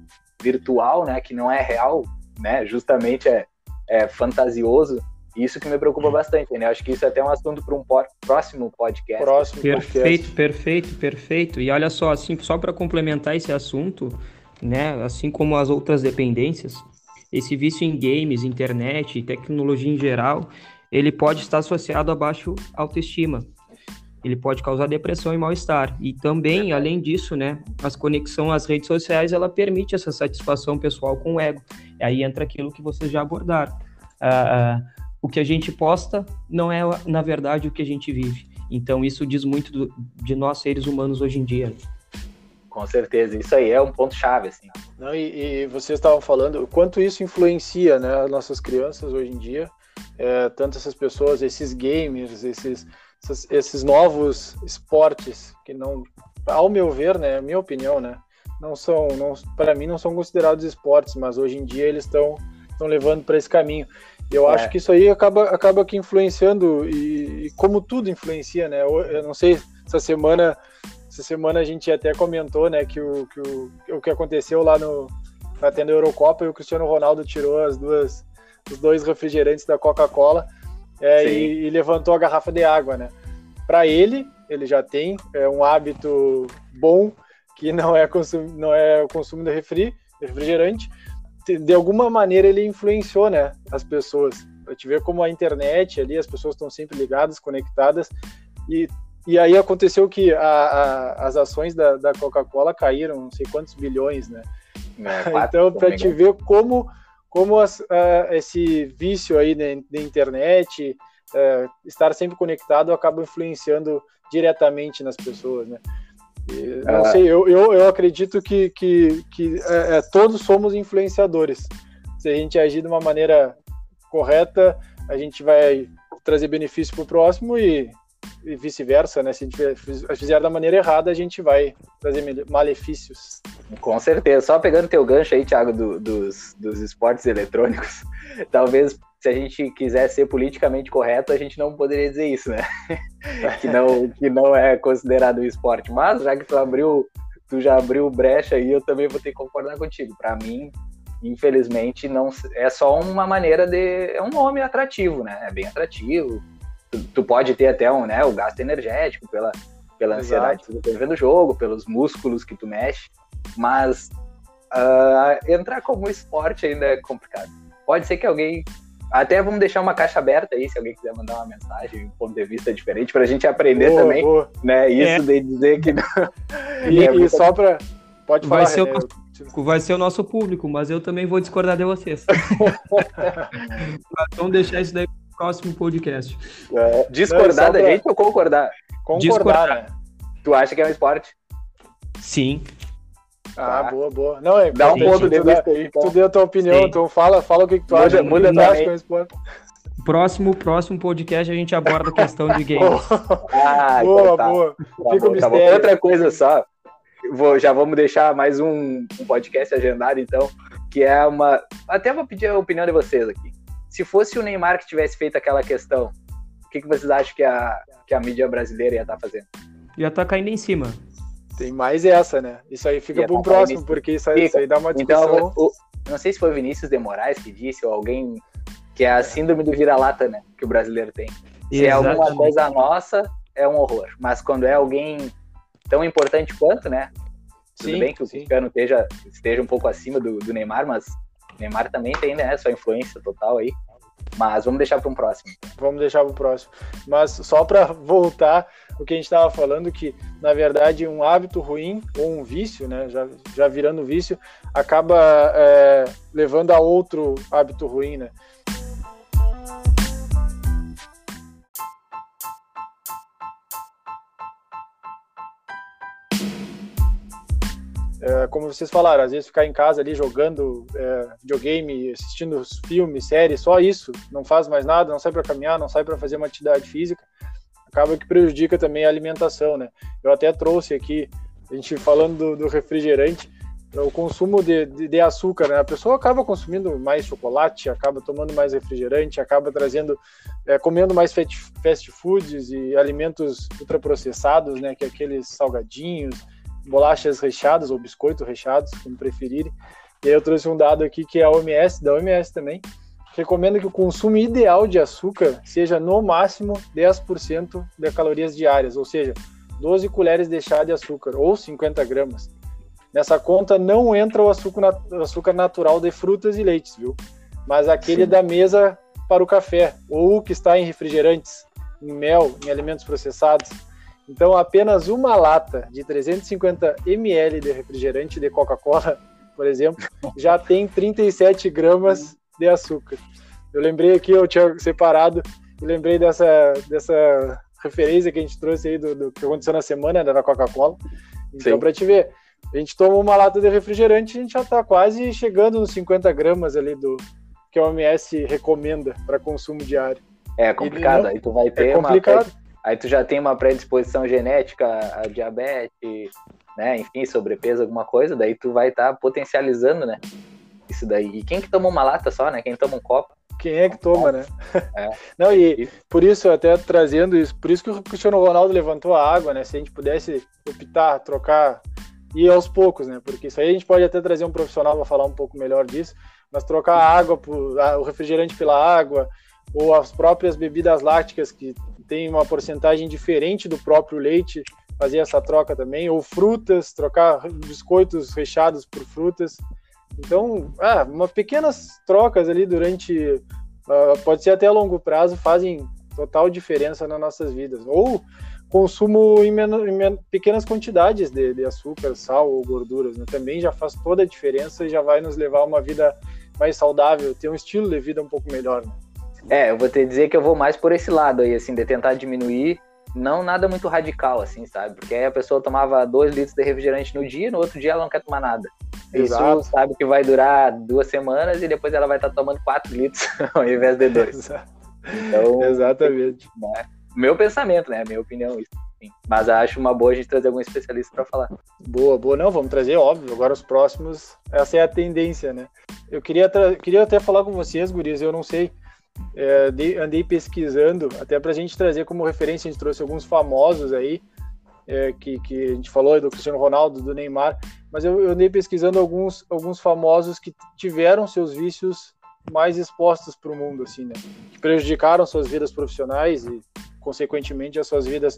virtual, né, que não é real, né, justamente é, é fantasioso isso que me preocupa hum. bastante, né? Acho que isso é até um assunto para um próximo podcast. Próximo perfeito, podcast. perfeito, perfeito. E olha só, assim, só para complementar esse assunto, né? Assim como as outras dependências, esse vício em games, internet tecnologia em geral, ele pode estar associado a baixo autoestima. Ele pode causar depressão e mal-estar. E também, além disso, né, as conexão às redes sociais, ela permite essa satisfação pessoal com o ego. E aí entra aquilo que vocês já abordaram. Uh, uh, o que a gente posta não é, na verdade, o que a gente vive. Então, isso diz muito do, de nós, seres humanos, hoje em dia. Com certeza, isso aí é um ponto-chave, assim. Não, e, e vocês estavam falando o quanto isso influencia né, as nossas crianças hoje em dia, é, tanto essas pessoas, esses gamers, esses, esses, esses novos esportes, que não, ao meu ver, né, minha opinião, né, não são, não, para mim, não são considerados esportes, mas hoje em dia eles estão levando para esse caminho. Eu é. acho que isso aí acaba, acaba que influenciando, e, e, como tudo influencia, né? Eu, eu, não sei, essa semana, essa semana a gente até comentou, né, que o que, o, o que aconteceu lá no, na tenda Eurocopa e o Cristiano Ronaldo tirou as duas, os dois refrigerantes da Coca-Cola é, e, e, levantou a garrafa de água, né? Para ele, ele já tem é, um hábito bom que não é, consum, não é o consumo de refri, refrigerante, de alguma maneira ele influenciou, né, as pessoas. Pra te ver como a internet ali, as pessoas estão sempre ligadas, conectadas, e, e aí aconteceu que a, a, as ações da, da Coca-Cola caíram, não sei quantos bilhões, né? É, então, para te ver como, como as, esse vício aí da, internet, uh, estar sempre conectado, acaba influenciando diretamente nas pessoas, né? Não ah. sei, eu, eu, eu acredito que, que, que é, é, todos somos influenciadores. Se a gente agir de uma maneira correta, a gente vai trazer benefício para o próximo e, e vice-versa, né? Se a gente fizer da maneira errada, a gente vai trazer malefícios. Com certeza. Só pegando teu gancho aí, Thiago, do, dos, dos esportes eletrônicos, talvez se a gente quiser ser politicamente correto, a gente não poderia dizer isso, né? que, não, que não é considerado um esporte. Mas já que tu abriu, tu já abriu brecha aí, eu também vou ter que concordar contigo. Para mim, infelizmente, não é só uma maneira de. É um nome atrativo, né? É bem atrativo. Tu, tu pode ter até um, né, o gasto energético pela, pela ansiedade que tu tá vendo o jogo, pelos músculos que tu mexe. Mas uh, entrar como esporte ainda é complicado. Pode ser que alguém até vamos deixar uma caixa aberta aí, se alguém quiser mandar uma mensagem, um ponto de vista diferente, para a gente aprender boa, também, boa. né? Isso é. de dizer que não. E, é e só para. Pode falar. Vai ser, o nosso, vai ser o nosso público, mas eu também vou discordar de vocês. vamos deixar isso daí pro próximo podcast. É, discordar não, da pra... gente ou concordar? Concordar. Discordar. Né? Tu acha que é um esporte? Sim. Ah, tá. boa, boa. Não, é Dá um ponto de vista aí. Então. Tu deu a tua opinião, Sim. então fala, fala o que, que tu muda, acha. Muda também. Próximo, próximo podcast a gente aborda a questão de games. ah, boa, então tá. boa. Tá Fica bom, tá bom. Outra coisa só, vou, já vamos deixar mais um, um podcast agendado, então, que é uma. Até vou pedir a opinião de vocês aqui. Se fosse o Neymar que tivesse feito aquela questão, o que, que vocês acham que a, que a mídia brasileira ia estar tá fazendo? Ia estar tá caindo em cima. Tem mais essa, né? Isso aí fica para um próximo, porque isso aí, isso aí, dá uma então, discussão. Então, o, não sei se foi o Vinícius de Moraes que disse, ou alguém que é a síndrome do vira-lata, né? Que o brasileiro tem. Se é alguma coisa nossa, é um horror. Mas quando é alguém tão importante quanto, né? Tudo sim, bem que o Cristiano esteja, esteja um pouco acima do, do Neymar, mas o Neymar também tem, né? Sua influência total aí. Mas vamos deixar para um próximo. Vamos deixar para o próximo. Mas só para voltar o que a gente estava falando, que na verdade um hábito ruim ou um vício, né, já, já virando vício, acaba é, levando a outro hábito ruim, né? É, como vocês falaram, às vezes ficar em casa ali jogando é, videogame, assistindo filmes, séries, só isso, não faz mais nada, não sai para caminhar, não sai para fazer uma atividade física, acaba que prejudica também a alimentação, né? Eu até trouxe aqui, a gente falando do, do refrigerante, o consumo de, de, de, açúcar, né? A pessoa acaba consumindo mais chocolate, acaba tomando mais refrigerante, acaba trazendo, é, comendo mais fast foods e alimentos ultraprocessados, né? Que é aqueles salgadinhos, bolachas recheadas ou biscoitos recheados, como preferirem. E aí eu trouxe um dado aqui que é a OMS, da OMS também, recomenda que o consumo ideal de açúcar seja no máximo 10% de calorias diárias, ou seja, 12 colheres de chá de açúcar ou 50 gramas. Nessa conta não entra o açúcar, o natural de frutas e leites, viu? Mas aquele Sim. da mesa para o café ou que está em refrigerantes, em mel, em alimentos processados. Então, apenas uma lata de 350 ml de refrigerante de Coca-Cola, por exemplo, já tem 37 gramas de açúcar. Eu lembrei aqui, eu tinha separado, e lembrei dessa, dessa referência que a gente trouxe aí do, do que aconteceu na semana né, da Coca-Cola. Então, para te ver, a gente toma uma lata de refrigerante, a gente já está quase chegando nos 50 gramas ali do que a OMS recomenda para consumo diário. É complicado, não, aí tu vai ter é complicado. uma aí tu já tem uma predisposição genética a diabetes, né, enfim, sobrepeso, alguma coisa, daí tu vai estar tá potencializando, né, isso daí. E quem que toma uma lata só, né, quem toma um copo? Quem é que toma, né? É. Não, e por isso, até trazendo isso, por isso que o Cristiano Ronaldo levantou a água, né, se a gente pudesse optar, trocar, e aos poucos, né, porque isso aí a gente pode até trazer um profissional para falar um pouco melhor disso, mas trocar a água, por, a, o refrigerante pela água, ou as próprias bebidas lácticas que tem uma porcentagem diferente do próprio leite, fazer essa troca também, ou frutas, trocar biscoitos recheados por frutas. Então, ah, umas pequenas trocas ali durante, uh, pode ser até a longo prazo, fazem total diferença nas nossas vidas. Ou consumo em, em pequenas quantidades de, de, açúcar, sal ou gorduras, né? também já faz toda a diferença e já vai nos levar a uma vida mais saudável, ter um estilo de vida um pouco melhor. Né? É, eu vou te dizer que eu vou mais por esse lado aí, assim, de tentar diminuir, não nada muito radical, assim, sabe? Porque aí a pessoa tomava dois litros de refrigerante no dia, no outro dia ela não quer tomar nada. Exato. Isso sabe que vai durar duas semanas e depois ela vai estar tá tomando quatro litros ao invés de dois. Então, Exatamente. Né? Meu pensamento, né? Minha opinião, isso. Mas acho uma boa a gente trazer algum especialista para falar. Boa, boa. Não, vamos trazer, óbvio. Agora os próximos, essa é a tendência, né? Eu queria, queria até falar com vocês, guris, eu não sei é, de, andei pesquisando, até para a gente trazer como referência, a gente trouxe alguns famosos aí, é, que, que a gente falou do Cristiano Ronaldo, do Neymar, mas eu, eu andei pesquisando alguns, alguns famosos que tiveram seus vícios mais expostos para o mundo, assim, né? Que prejudicaram suas vidas profissionais e, consequentemente, as suas vidas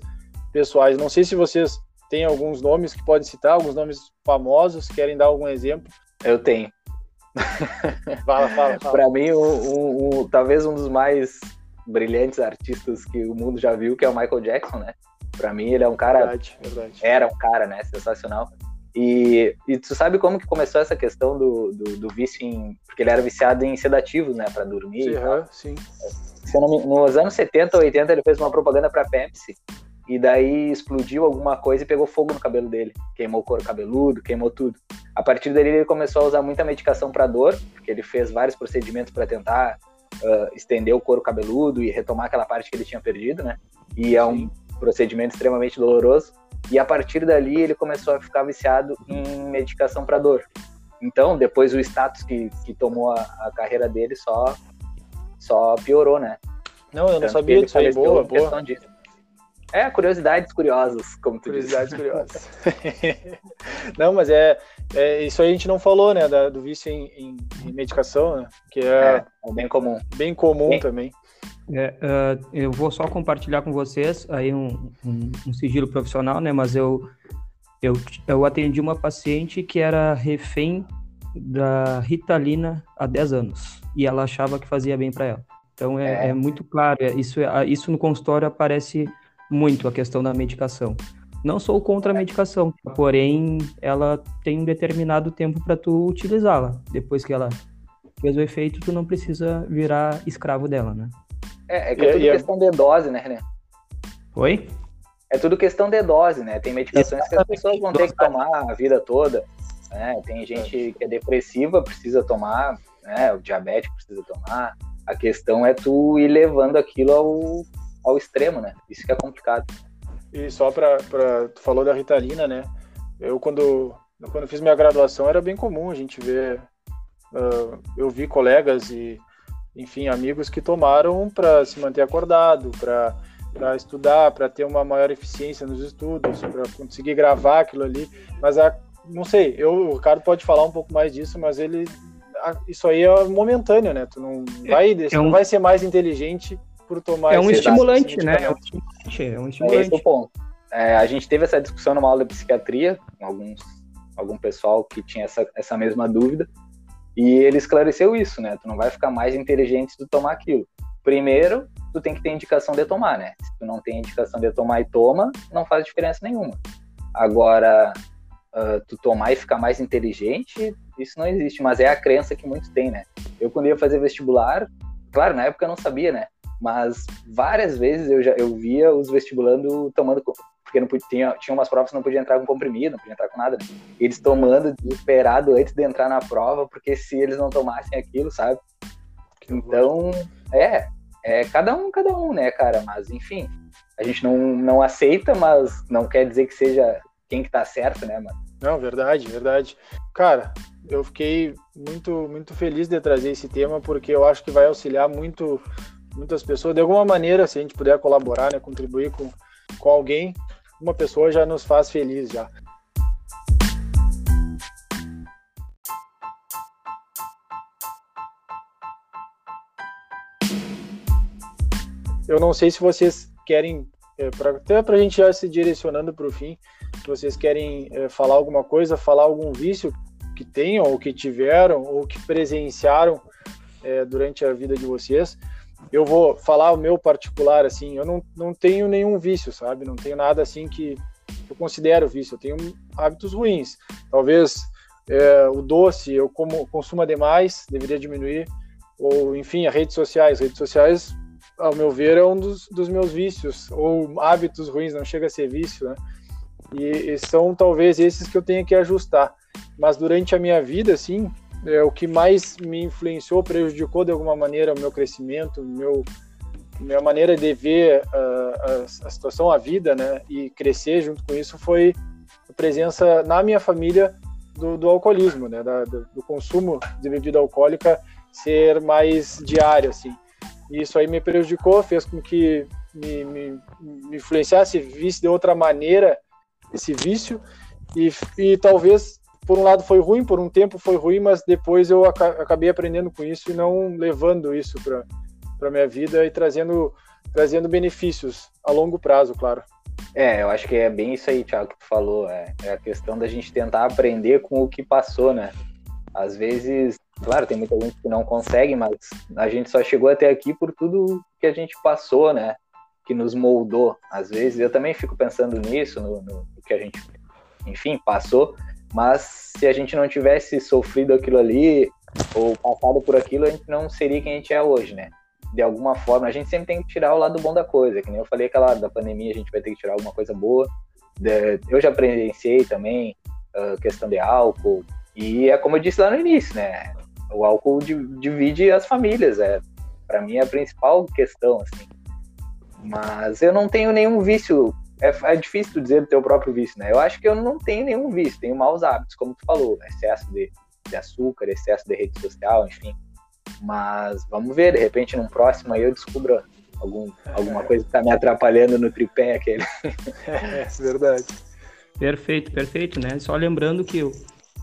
pessoais. Não sei se vocês têm alguns nomes que podem citar, alguns nomes famosos, querem dar algum exemplo? Eu tenho. Fala, fala, fala. Para mim, um, um, talvez um dos mais brilhantes artistas que o mundo já viu, que é o Michael Jackson, né? Para mim, ele é um cara. Verdade, verdade. Era um cara, né? Sensacional. E, e tu sabe como que começou essa questão do, do, do vício em. Porque ele era viciado em sedativos, né? Pra dormir. Sim, sim. nos anos 70 ou 80, ele fez uma propaganda pra Pepsi. E daí explodiu alguma coisa e pegou fogo no cabelo dele. Queimou o couro cabeludo, queimou tudo. A partir daí, ele começou a usar muita medicação para dor, porque ele fez vários procedimentos para tentar uh, estender o couro cabeludo e retomar aquela parte que ele tinha perdido, né? E é um procedimento extremamente doloroso. E a partir dali ele começou a ficar viciado em medicação para dor. Então, depois o status que, que tomou a, a, carreira dele só, só piorou, né? Não, eu não Tanto sabia disso aí, boa, boa. Disso. É, curiosidades curiosas, como tu Curiosidades diz. curiosas. não, mas é, é, isso aí a gente não falou, né, da, do vício em, em, em medicação, né, que é, é, é bem comum. Bem comum também. É, uh, eu vou só compartilhar com vocês aí um, um, um, sigilo profissional, né? Mas eu, eu, eu atendi uma paciente que era refém da Ritalina há 10 anos e ela achava que fazia bem para ela. Então é, é. é muito claro, isso, é, isso no consultório aparece muito a questão da medicação. Não sou contra a medicação, porém ela tem um determinado tempo para tu utilizá-la. Depois que ela fez o efeito, tu não precisa virar escravo dela, né? É, é que é tudo questão de dose, né, René? Oi? É tudo questão de dose, né? Tem medicações que as pessoas vão ter que tomar a vida toda. Né? Tem gente que é depressiva, precisa tomar, né? O diabético precisa tomar. A questão é tu ir levando aquilo ao, ao extremo, né? Isso que é complicado. E só para tu falou da Ritalina, né? Eu quando quando fiz minha graduação era bem comum a gente ver uh, eu vi colegas e enfim, amigos que tomaram para se manter acordado, para estudar, para ter uma maior eficiência nos estudos, para conseguir gravar aquilo ali. Mas a, não sei, eu, o Ricardo pode falar um pouco mais disso, mas ele a, isso aí é momentâneo, né? Tu não é, vai, é um, não vai ser mais inteligente por tomar É um estimulante, né? É um estimulante, é um estimulante. É esse o ponto. É, a gente teve essa discussão numa aula de psiquiatria, com alguns algum pessoal que tinha essa, essa mesma dúvida. E ele esclareceu isso, né? Tu não vai ficar mais inteligente se tu tomar aquilo. Primeiro, tu tem que ter indicação de tomar, né? Se tu não tem indicação de tomar e toma, não faz diferença nenhuma. Agora, uh, tu tomar e ficar mais inteligente, isso não existe, mas é a crença que muitos têm, né? Eu, quando ia fazer vestibular, claro, na época eu não sabia, né? Mas várias vezes eu já eu via os vestibulando tomando porque não podia, tinha, tinha umas provas que não podia entrar com comprimido, não podia entrar com nada. Né? Eles tomando desesperado antes de entrar na prova, porque se eles não tomassem aquilo, sabe? Então, é, é cada um, cada um, né, cara? Mas, enfim, a gente não, não aceita, mas não quer dizer que seja quem que tá certo, né, mano? Não, verdade, verdade. Cara, eu fiquei muito, muito feliz de trazer esse tema, porque eu acho que vai auxiliar muito muitas pessoas. De alguma maneira, se a gente puder colaborar, né, contribuir com, com alguém, uma pessoa já nos faz feliz já. Eu não sei se vocês querem, é, pra, até para a gente já se direcionando para o fim, se vocês querem é, falar alguma coisa, falar algum vício que tenham, ou que tiveram, ou que presenciaram é, durante a vida de vocês eu vou falar o meu particular, assim, eu não, não tenho nenhum vício, sabe? Não tenho nada assim que eu considero vício. Eu tenho hábitos ruins. Talvez é, o doce eu como, consuma demais, deveria diminuir. Ou, enfim, as redes sociais. Redes sociais, ao meu ver, é um dos, dos meus vícios, ou hábitos ruins, não chega a ser vício, né? E, e são talvez esses que eu tenho que ajustar. Mas durante a minha vida, assim, é, o que mais me influenciou, prejudicou de alguma maneira o meu crescimento, meu minha maneira de ver uh, a, a, situação, a vida, né, e crescer junto com isso foi a presença na minha família do, do alcoolismo, né, da, do, do, consumo de bebida alcoólica ser mais diário, assim. E isso aí me prejudicou, fez com que me, me, me influenciasse, visse de outra maneira esse vício. E, e talvez, por um lado, foi ruim, por um tempo foi ruim, mas depois eu acabei aprendendo com isso e não levando isso para a minha vida e trazendo, trazendo benefícios a longo prazo, claro. É, eu acho que é bem isso aí, Thiago, que tu falou. É, é a questão da gente tentar aprender com o que passou, né? Às vezes, claro, tem muita gente que não consegue, mas a gente só chegou até aqui por tudo que a gente passou, né? Que nos moldou. Às vezes eu também fico pensando nisso, no, no que a gente, enfim, passou. Mas se a gente não tivesse sofrido aquilo ali, ou passado por aquilo, a gente não seria quem a gente é hoje, né? de alguma forma, a gente sempre tem que tirar o lado bom da coisa, que nem eu falei aquela da pandemia, a gente vai ter que tirar alguma coisa boa. eu já presenciei também a questão de álcool, e é como eu disse lá no início, né? O álcool divide as famílias, é para mim é a principal questão, assim. Mas eu não tenho nenhum vício. É, é difícil dizer do teu próprio vício, né? Eu acho que eu não tenho nenhum vício, tenho maus hábitos, como tu falou, excesso de, de açúcar, excesso de rede social, enfim. Mas vamos ver, de repente num próximo aí eu descubro algum, alguma coisa que está me atrapalhando no tripé aquele. É, verdade. Perfeito, perfeito, né? Só lembrando que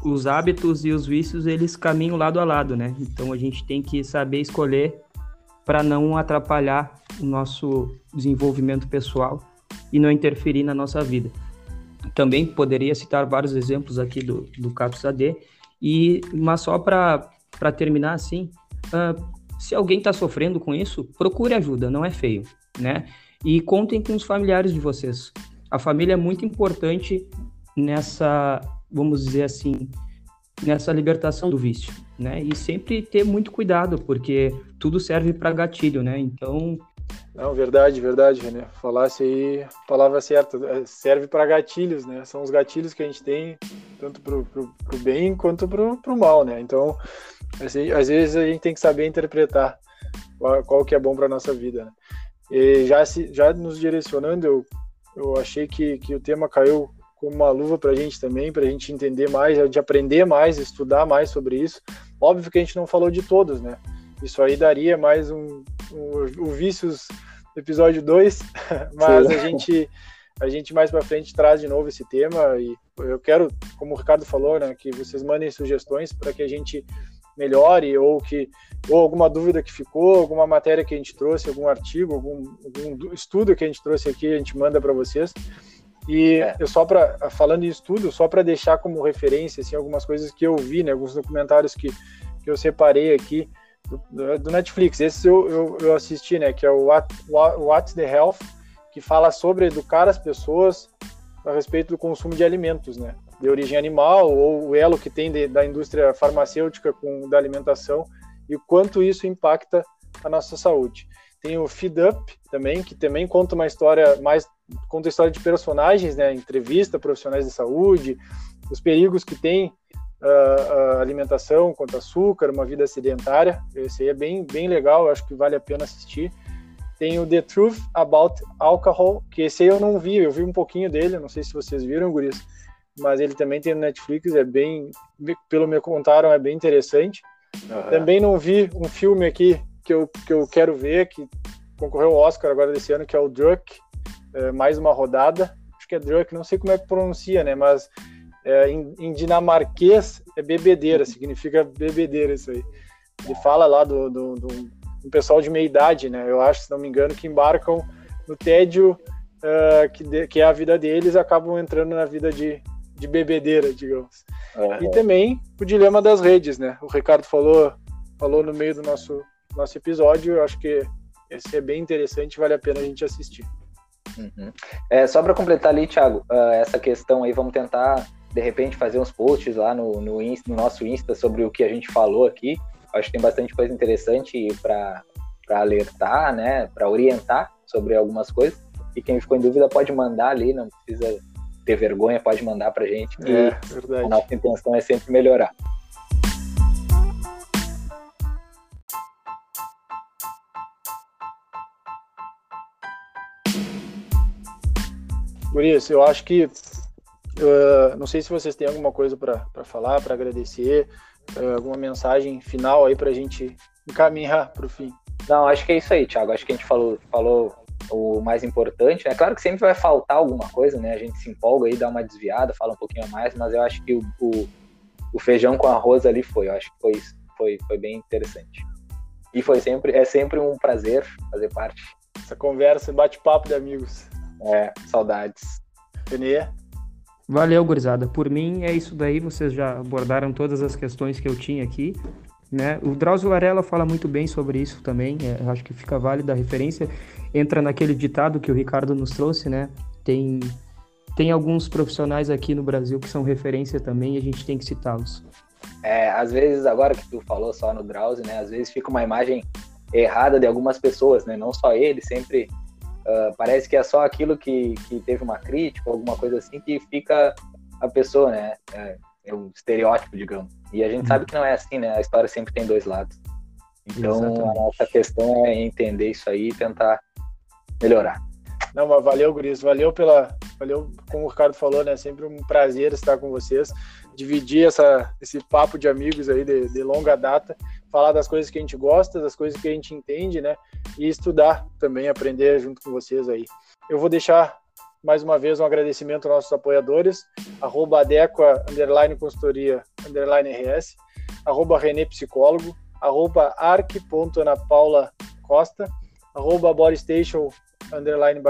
os hábitos e os vícios eles caminham lado a lado, né? Então a gente tem que saber escolher para não atrapalhar o nosso desenvolvimento pessoal e não interferir na nossa vida. Também poderia citar vários exemplos aqui do, do CAPS AD, e, mas só para terminar assim, uh, se alguém está sofrendo com isso, procure ajuda, não é feio, né? E contem com os familiares de vocês. A família é muito importante nessa, vamos dizer assim, nessa libertação do vício, né? E sempre ter muito cuidado, porque tudo serve para gatilho, né? Então. Não, verdade, verdade, René. Falasse aí palavra certa. É, serve para gatilhos, né? São os gatilhos que a gente tem, tanto para o bem quanto para o mal, né? Então, Assim, às vezes a gente tem que saber interpretar qual, qual que é bom para nossa vida. Né? E já, se, já nos direcionando, eu, eu achei que, que o tema caiu como uma luva para a gente também, para a gente entender mais, de aprender mais, estudar mais sobre isso. Óbvio que a gente não falou de todos, né? Isso aí daria mais um, um, um Vícios episódio 2, mas Sim. a gente a gente mais para frente traz de novo esse tema e eu quero, como o Ricardo falou, né, que vocês mandem sugestões para que a gente melhore ou que ou alguma dúvida que ficou, alguma matéria que a gente trouxe, algum artigo, algum, algum estudo que a gente trouxe aqui, a gente manda para vocês. E é. eu só para falando em estudo, só para deixar como referência assim algumas coisas que eu vi, né, alguns documentários que, que eu separei aqui do, do Netflix. Esse eu, eu, eu, assisti, né, que é o What, What's the Health, que fala sobre educar as pessoas a respeito do consumo de alimentos, né? de origem animal ou o elo que tem de, da indústria farmacêutica com da alimentação e o quanto isso impacta a nossa saúde. Tem o Feed Up também, que também conta uma história mais conta história de personagens, né, entrevista profissionais de saúde, os perigos que tem uh, alimentação contra açúcar, uma vida sedentária. Esse aí é bem bem legal, acho que vale a pena assistir. Tem o The Truth About Alcohol, que esse aí eu não vi, eu vi um pouquinho dele, não sei se vocês viram, guris mas ele também tem no Netflix, é bem, pelo me contaram, é bem interessante. Uhum. Também não vi um filme aqui que eu, que eu quero ver, que concorreu ao Oscar agora desse ano, que é o Druk, é, mais uma rodada. Acho que é Druk, não sei como é que pronuncia, né? Mas é, em, em, dinamarquês é bebedeira, significa bebedeira isso aí. Ele fala lá do, do, do, do pessoal de meia idade, né? Eu acho, se não me engano, que embarcam no tédio uh, que, de, que é a vida deles, acabam entrando na vida de, de bebedeira, digamos. Uhum. E também o dilema das redes, né? O Ricardo falou, falou no meio do nosso, nosso episódio, eu acho que esse é bem interessante, vale a pena a gente assistir. Uhum. É, só para completar ali, Thiago, uh, essa questão aí, vamos tentar, de repente, fazer uns posts lá no, no, Insta, no nosso Insta sobre o que a gente falou aqui. Acho que tem bastante coisa interessante para alertar, né, para orientar sobre algumas coisas. E quem ficou em dúvida pode mandar ali, não precisa ter vergonha, pode mandar pra gente. Que é, verdade. A nossa intenção é sempre melhorar. Gurias, eu acho que uh, não sei se vocês têm alguma coisa para falar, para agradecer, uh, alguma mensagem final aí para a gente encaminhar para o fim. Não, acho que é isso aí, Thiago. Acho que a gente falou, falou o mais importante. É né? claro que sempre vai faltar alguma coisa, né? A gente se empolga aí, dá uma desviada, fala um pouquinho a mais, mas eu acho que o, o, o feijão com arroz ali foi. Eu acho que foi, foi, foi bem interessante. E foi sempre, é sempre um prazer fazer parte. Essa conversa, bate-papo de amigos. É, saudades. Renê? Valeu, gurizada. Por mim é isso daí. Vocês já abordaram todas as questões que eu tinha aqui. Né? O Drauzio Varela fala muito bem sobre isso também. É, acho que fica válida a referência. Entra naquele ditado que o Ricardo nos trouxe, né? Tem, tem alguns profissionais aqui no Brasil que são referência também e a gente tem que citá-los. É, às vezes, agora que tu falou só no Drauzio, né? Às vezes fica uma imagem errada de algumas pessoas, né? Não só ele, sempre uh, parece que é só aquilo que, que teve uma crítica, alguma coisa assim, que fica a pessoa, né? É, é um estereótipo, digamos. E a gente sabe que não é assim, né? A história sempre tem dois lados. Então, Exatamente. a nossa questão é entender isso aí e tentar melhorar. Não, mas valeu, Guris. Valeu pela. Valeu, como o Ricardo falou, né? Sempre um prazer estar com vocês. Dividir essa, esse papo de amigos aí de, de longa data. Falar das coisas que a gente gosta, das coisas que a gente entende, né? E estudar também, aprender junto com vocês aí. Eu vou deixar mais uma vez um agradecimento aos nossos apoiadores, arroba adequa, underline consultoria, underline RS, arroba René Psicólogo, arroba arc.anapaula Costa, arroba bodystation, underline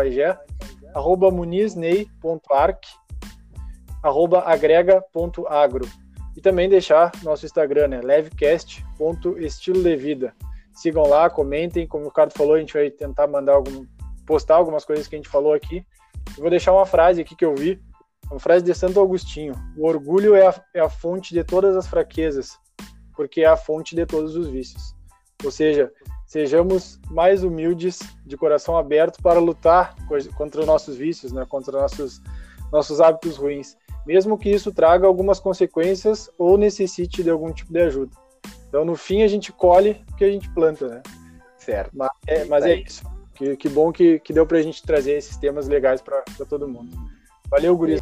arroba munizney.arc, arroba agrega.agro. E também deixar nosso Instagram, né, levecast.estilo de vida. Sigam lá, comentem, como o Ricardo falou, a gente vai tentar mandar algum, postar algumas coisas que a gente falou aqui, eu vou deixar uma frase aqui que eu vi, uma frase de Santo Agostinho: O orgulho é a, é a fonte de todas as fraquezas, porque é a fonte de todos os vícios. Ou seja, sejamos mais humildes, de coração aberto para lutar contra os nossos vícios, né, contra nossos nossos hábitos ruins, mesmo que isso traga algumas consequências ou necessite de algum tipo de ajuda. Então, no fim, a gente colhe o que a gente planta, né? Certo. Mas é, mas é isso. Que, que bom que, que deu pra gente trazer esses temas legais para todo mundo. Valeu, Guris.